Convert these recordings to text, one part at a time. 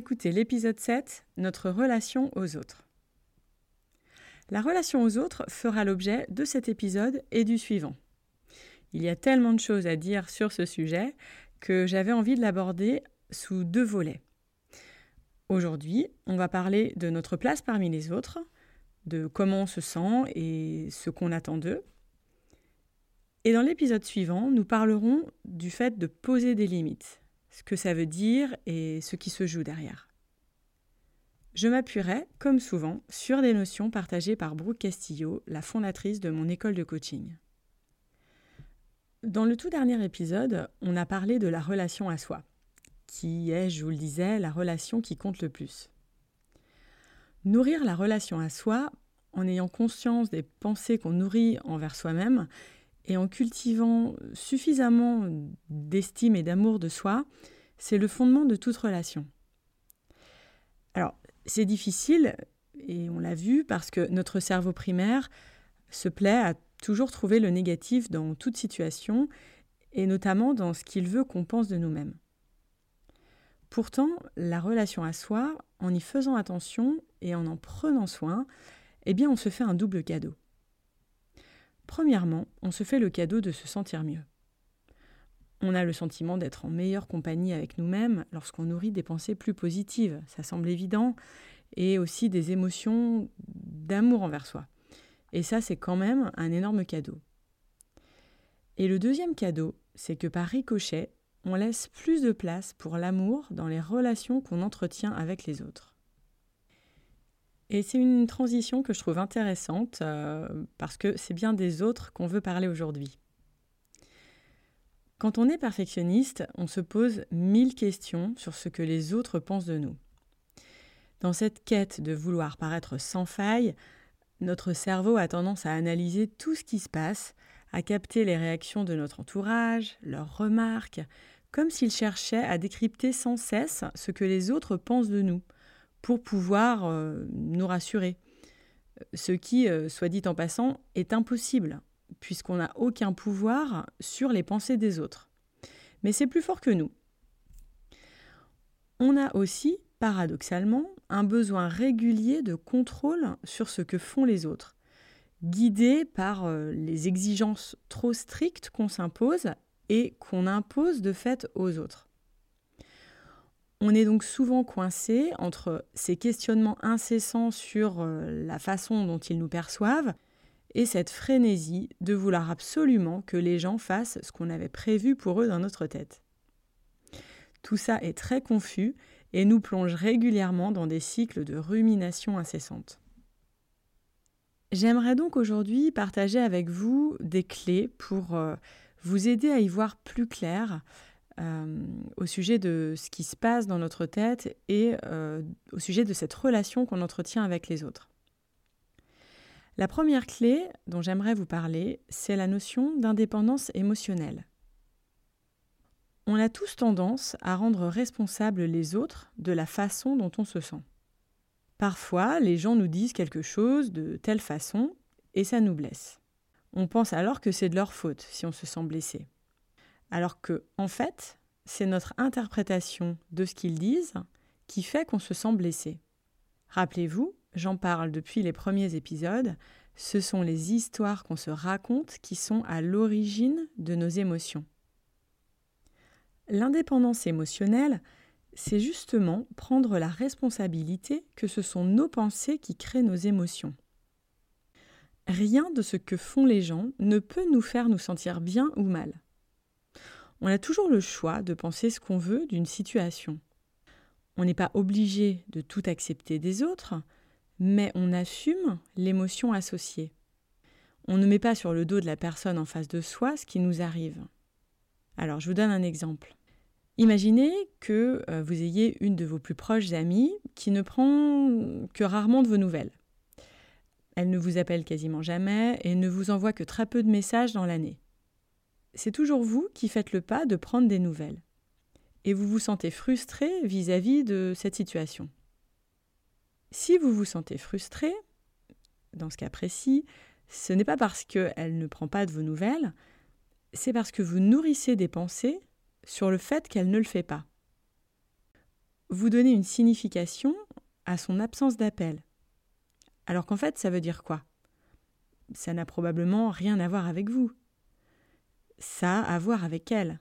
Écoutez l'épisode 7, Notre relation aux autres. La relation aux autres fera l'objet de cet épisode et du suivant. Il y a tellement de choses à dire sur ce sujet que j'avais envie de l'aborder sous deux volets. Aujourd'hui, on va parler de notre place parmi les autres, de comment on se sent et ce qu'on attend d'eux. Et dans l'épisode suivant, nous parlerons du fait de poser des limites, ce que ça veut dire et ce qui se joue derrière. Je m'appuierai, comme souvent, sur des notions partagées par Brooke Castillo, la fondatrice de mon école de coaching. Dans le tout dernier épisode, on a parlé de la relation à soi, qui est, je vous le disais, la relation qui compte le plus. Nourrir la relation à soi, en ayant conscience des pensées qu'on nourrit envers soi-même, et en cultivant suffisamment d'estime et d'amour de soi, c'est le fondement de toute relation. Alors, c'est difficile, et on l'a vu, parce que notre cerveau primaire se plaît à toujours trouver le négatif dans toute situation, et notamment dans ce qu'il veut qu'on pense de nous-mêmes. Pourtant, la relation à soi, en y faisant attention et en en prenant soin, eh bien, on se fait un double cadeau. Premièrement, on se fait le cadeau de se sentir mieux. On a le sentiment d'être en meilleure compagnie avec nous-mêmes lorsqu'on nourrit des pensées plus positives, ça semble évident, et aussi des émotions d'amour envers soi. Et ça, c'est quand même un énorme cadeau. Et le deuxième cadeau, c'est que par ricochet, on laisse plus de place pour l'amour dans les relations qu'on entretient avec les autres. Et c'est une transition que je trouve intéressante euh, parce que c'est bien des autres qu'on veut parler aujourd'hui. Quand on est perfectionniste, on se pose mille questions sur ce que les autres pensent de nous. Dans cette quête de vouloir paraître sans faille, notre cerveau a tendance à analyser tout ce qui se passe, à capter les réactions de notre entourage, leurs remarques, comme s'il cherchait à décrypter sans cesse ce que les autres pensent de nous, pour pouvoir euh, nous rassurer. Ce qui, euh, soit dit en passant, est impossible, puisqu'on n'a aucun pouvoir sur les pensées des autres. Mais c'est plus fort que nous. On a aussi, paradoxalement, un besoin régulier de contrôle sur ce que font les autres, guidé par euh, les exigences trop strictes qu'on s'impose et qu'on impose de fait aux autres. On est donc souvent coincé entre ces questionnements incessants sur euh, la façon dont ils nous perçoivent et cette frénésie de vouloir absolument que les gens fassent ce qu'on avait prévu pour eux dans notre tête. Tout ça est très confus et nous plonge régulièrement dans des cycles de rumination incessante. J'aimerais donc aujourd'hui partager avec vous des clés pour euh, vous aider à y voir plus clair euh, au sujet de ce qui se passe dans notre tête et euh, au sujet de cette relation qu'on entretient avec les autres. La première clé dont j'aimerais vous parler, c'est la notion d'indépendance émotionnelle. On a tous tendance à rendre responsables les autres de la façon dont on se sent. Parfois, les gens nous disent quelque chose de telle façon et ça nous blesse. On pense alors que c'est de leur faute si on se sent blessé. Alors que, en fait, c'est notre interprétation de ce qu'ils disent qui fait qu'on se sent blessé. Rappelez-vous, j'en parle depuis les premiers épisodes, ce sont les histoires qu'on se raconte qui sont à l'origine de nos émotions. L'indépendance émotionnelle c'est justement prendre la responsabilité que ce sont nos pensées qui créent nos émotions. Rien de ce que font les gens ne peut nous faire nous sentir bien ou mal. On a toujours le choix de penser ce qu'on veut d'une situation. On n'est pas obligé de tout accepter des autres, mais on assume l'émotion associée. On ne met pas sur le dos de la personne en face de soi ce qui nous arrive. Alors, je vous donne un exemple. Imaginez que euh, vous ayez une de vos plus proches amies qui ne prend que rarement de vos nouvelles. Elle ne vous appelle quasiment jamais et ne vous envoie que très peu de messages dans l'année. C'est toujours vous qui faites le pas de prendre des nouvelles. Et vous vous sentez frustré vis-à-vis de cette situation. Si vous vous sentez frustré, dans ce cas précis, ce n'est pas parce qu'elle ne prend pas de vos nouvelles, c'est parce que vous nourrissez des pensées sur le fait qu'elle ne le fait pas. Vous donnez une signification à son absence d'appel. Alors qu'en fait, ça veut dire quoi? Ça n'a probablement rien à voir avec vous. Ça a à voir avec elle.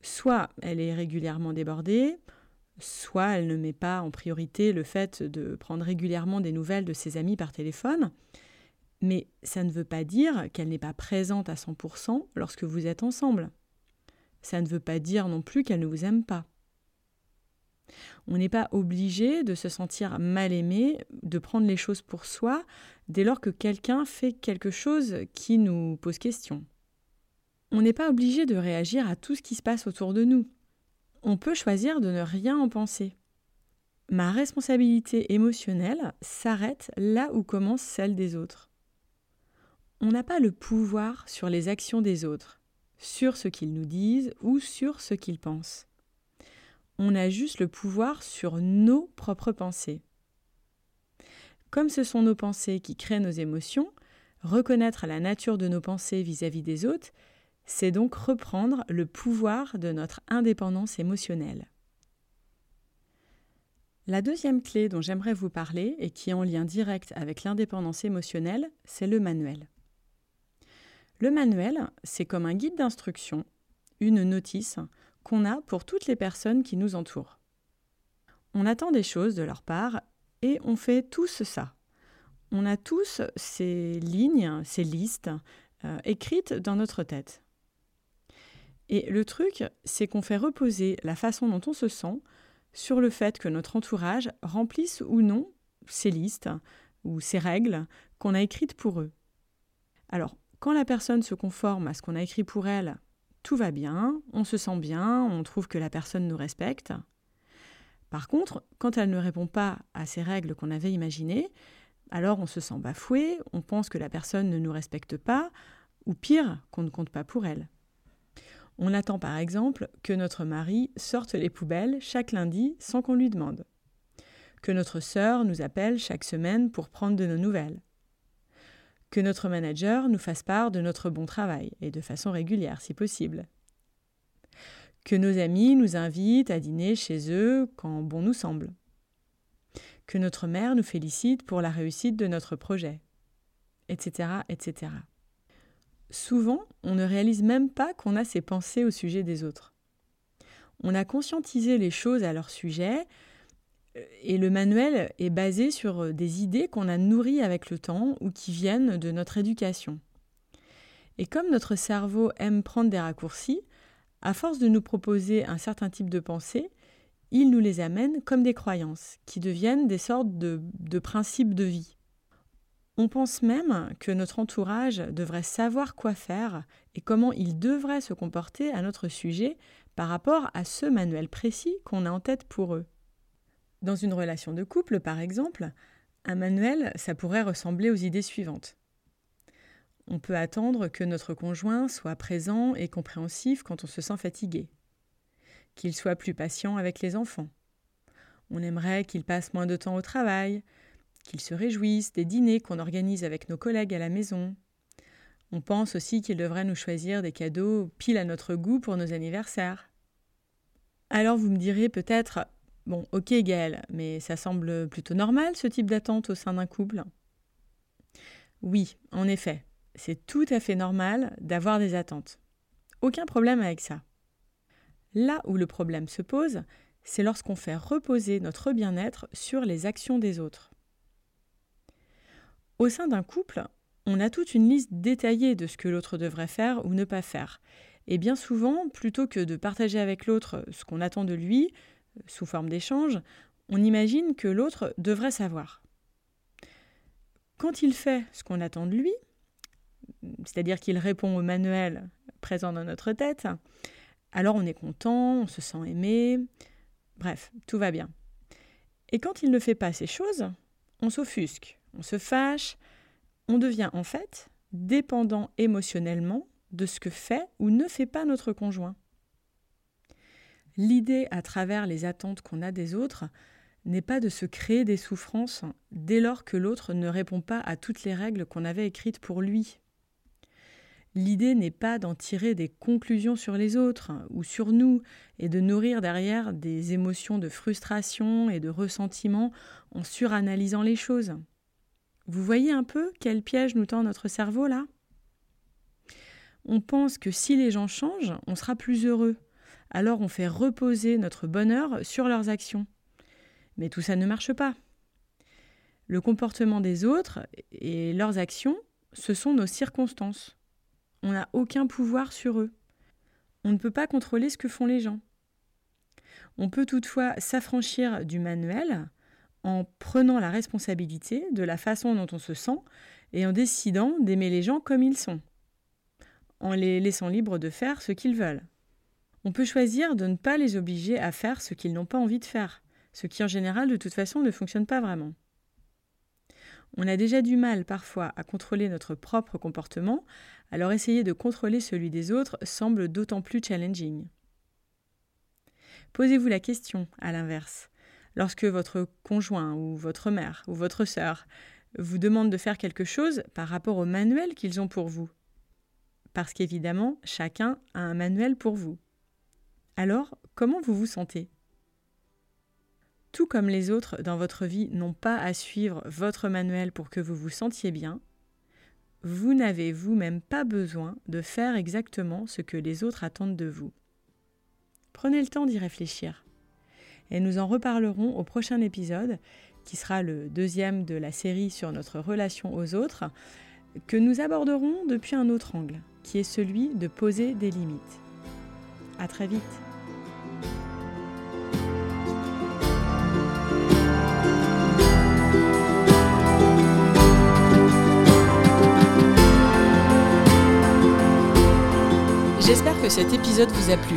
Soit elle est régulièrement débordée, soit elle ne met pas en priorité le fait de prendre régulièrement des nouvelles de ses amis par téléphone, mais ça ne veut pas dire qu'elle n'est pas présente à 100% lorsque vous êtes ensemble. Ça ne veut pas dire non plus qu'elle ne vous aime pas. On n'est pas obligé de se sentir mal aimé, de prendre les choses pour soi, dès lors que quelqu'un fait quelque chose qui nous pose question. On n'est pas obligé de réagir à tout ce qui se passe autour de nous. On peut choisir de ne rien en penser. Ma responsabilité émotionnelle s'arrête là où commence celle des autres. On n'a pas le pouvoir sur les actions des autres, sur ce qu'ils nous disent ou sur ce qu'ils pensent on a juste le pouvoir sur nos propres pensées. Comme ce sont nos pensées qui créent nos émotions, reconnaître la nature de nos pensées vis-à-vis des autres, c'est donc reprendre le pouvoir de notre indépendance émotionnelle. La deuxième clé dont j'aimerais vous parler et qui est en lien direct avec l'indépendance émotionnelle, c'est le manuel. Le manuel, c'est comme un guide d'instruction, une notice qu'on a pour toutes les personnes qui nous entourent. On attend des choses de leur part et on fait tous ça. On a tous ces lignes, ces listes euh, écrites dans notre tête. Et le truc, c'est qu'on fait reposer la façon dont on se sent sur le fait que notre entourage remplisse ou non ces listes ou ces règles qu'on a écrites pour eux. Alors, quand la personne se conforme à ce qu'on a écrit pour elle tout va bien, on se sent bien, on trouve que la personne nous respecte. Par contre, quand elle ne répond pas à ces règles qu'on avait imaginées, alors on se sent bafoué, on pense que la personne ne nous respecte pas, ou pire, qu'on ne compte pas pour elle. On attend par exemple que notre mari sorte les poubelles chaque lundi sans qu'on lui demande. Que notre sœur nous appelle chaque semaine pour prendre de nos nouvelles que notre manager nous fasse part de notre bon travail, et de façon régulière si possible. Que nos amis nous invitent à dîner chez eux quand bon nous semble. Que notre mère nous félicite pour la réussite de notre projet, etc. etc. Souvent, on ne réalise même pas qu'on a ces pensées au sujet des autres. On a conscientisé les choses à leur sujet, et le manuel est basé sur euh, des idées qu'on a nourries avec le temps ou qui viennent de notre éducation. Et comme notre cerveau aime prendre des raccourcis, à force de nous proposer un certain type de pensée, il nous les amène comme des croyances, qui deviennent des sortes de principes de vie. On pense même que notre entourage devrait savoir quoi faire et comment il devrait se comporter à notre sujet par rapport à ce manuel précis qu'on a en tête pour eux. Dans une relation de couple, par exemple, un manuel, ça pourrait ressembler aux idées suivantes. On peut attendre que notre conjoint soit présent et compréhensif quand on se sent fatigué, qu'il soit plus patient avec les enfants. On aimerait qu'il passe moins de temps au travail, qu'il se réjouisse des dîners qu'on organise avec nos collègues à la maison. On pense aussi qu'il devrait nous choisir des cadeaux pile à notre goût pour nos anniversaires. Alors vous me direz peut-être Bon, ok Gaël, mais ça semble plutôt normal ce type d'attente au sein d'un couple. Oui, en effet, c'est tout à fait normal d'avoir des attentes. Aucun problème avec ça. Là où le problème se pose, c'est lorsqu'on fait reposer notre bien-être sur les actions des autres. Au sein d'un couple, on a toute une liste détaillée de ce que l'autre devrait faire ou ne pas faire. Et bien souvent, plutôt que de partager avec l'autre ce qu'on attend de lui, sous forme d'échange, on imagine que l'autre devrait savoir. Quand il fait ce qu'on attend de lui, c'est-à-dire qu'il répond au manuel présent dans notre tête, alors on est content, on se sent aimé, bref, tout va bien. Et quand il ne fait pas ces choses, on s'offusque, on se fâche, on devient en fait dépendant émotionnellement de ce que fait ou ne fait pas notre conjoint. L'idée à travers les attentes qu'on a des autres n'est pas de se créer des souffrances dès lors que l'autre ne répond pas à toutes les règles qu'on avait écrites pour lui. L'idée n'est pas d'en tirer des conclusions sur les autres ou sur nous et de nourrir derrière des émotions de frustration et de ressentiment en suranalysant les choses. Vous voyez un peu quel piège nous tend notre cerveau là? On pense que si les gens changent, on sera plus heureux. Alors on fait reposer notre bonheur sur leurs actions. Mais tout ça ne marche pas. Le comportement des autres et leurs actions, ce sont nos circonstances. On n'a aucun pouvoir sur eux. On ne peut pas contrôler ce que font les gens. On peut toutefois s'affranchir du manuel en prenant la responsabilité de la façon dont on se sent et en décidant d'aimer les gens comme ils sont, en les laissant libres de faire ce qu'ils veulent. On peut choisir de ne pas les obliger à faire ce qu'ils n'ont pas envie de faire, ce qui en général de toute façon ne fonctionne pas vraiment. On a déjà du mal parfois à contrôler notre propre comportement, alors essayer de contrôler celui des autres semble d'autant plus challenging. Posez-vous la question, à l'inverse, lorsque votre conjoint ou votre mère ou votre sœur vous demande de faire quelque chose par rapport au manuel qu'ils ont pour vous. Parce qu'évidemment, chacun a un manuel pour vous. Alors, comment vous vous sentez? Tout comme les autres dans votre vie n'ont pas à suivre votre manuel pour que vous vous sentiez bien, vous n'avez vous-même pas besoin de faire exactement ce que les autres attendent de vous. Prenez le temps d'y réfléchir et nous en reparlerons au prochain épisode, qui sera le deuxième de la série sur notre relation aux autres, que nous aborderons depuis un autre angle, qui est celui de poser des limites. À très vite. J'espère que cet épisode vous a plu.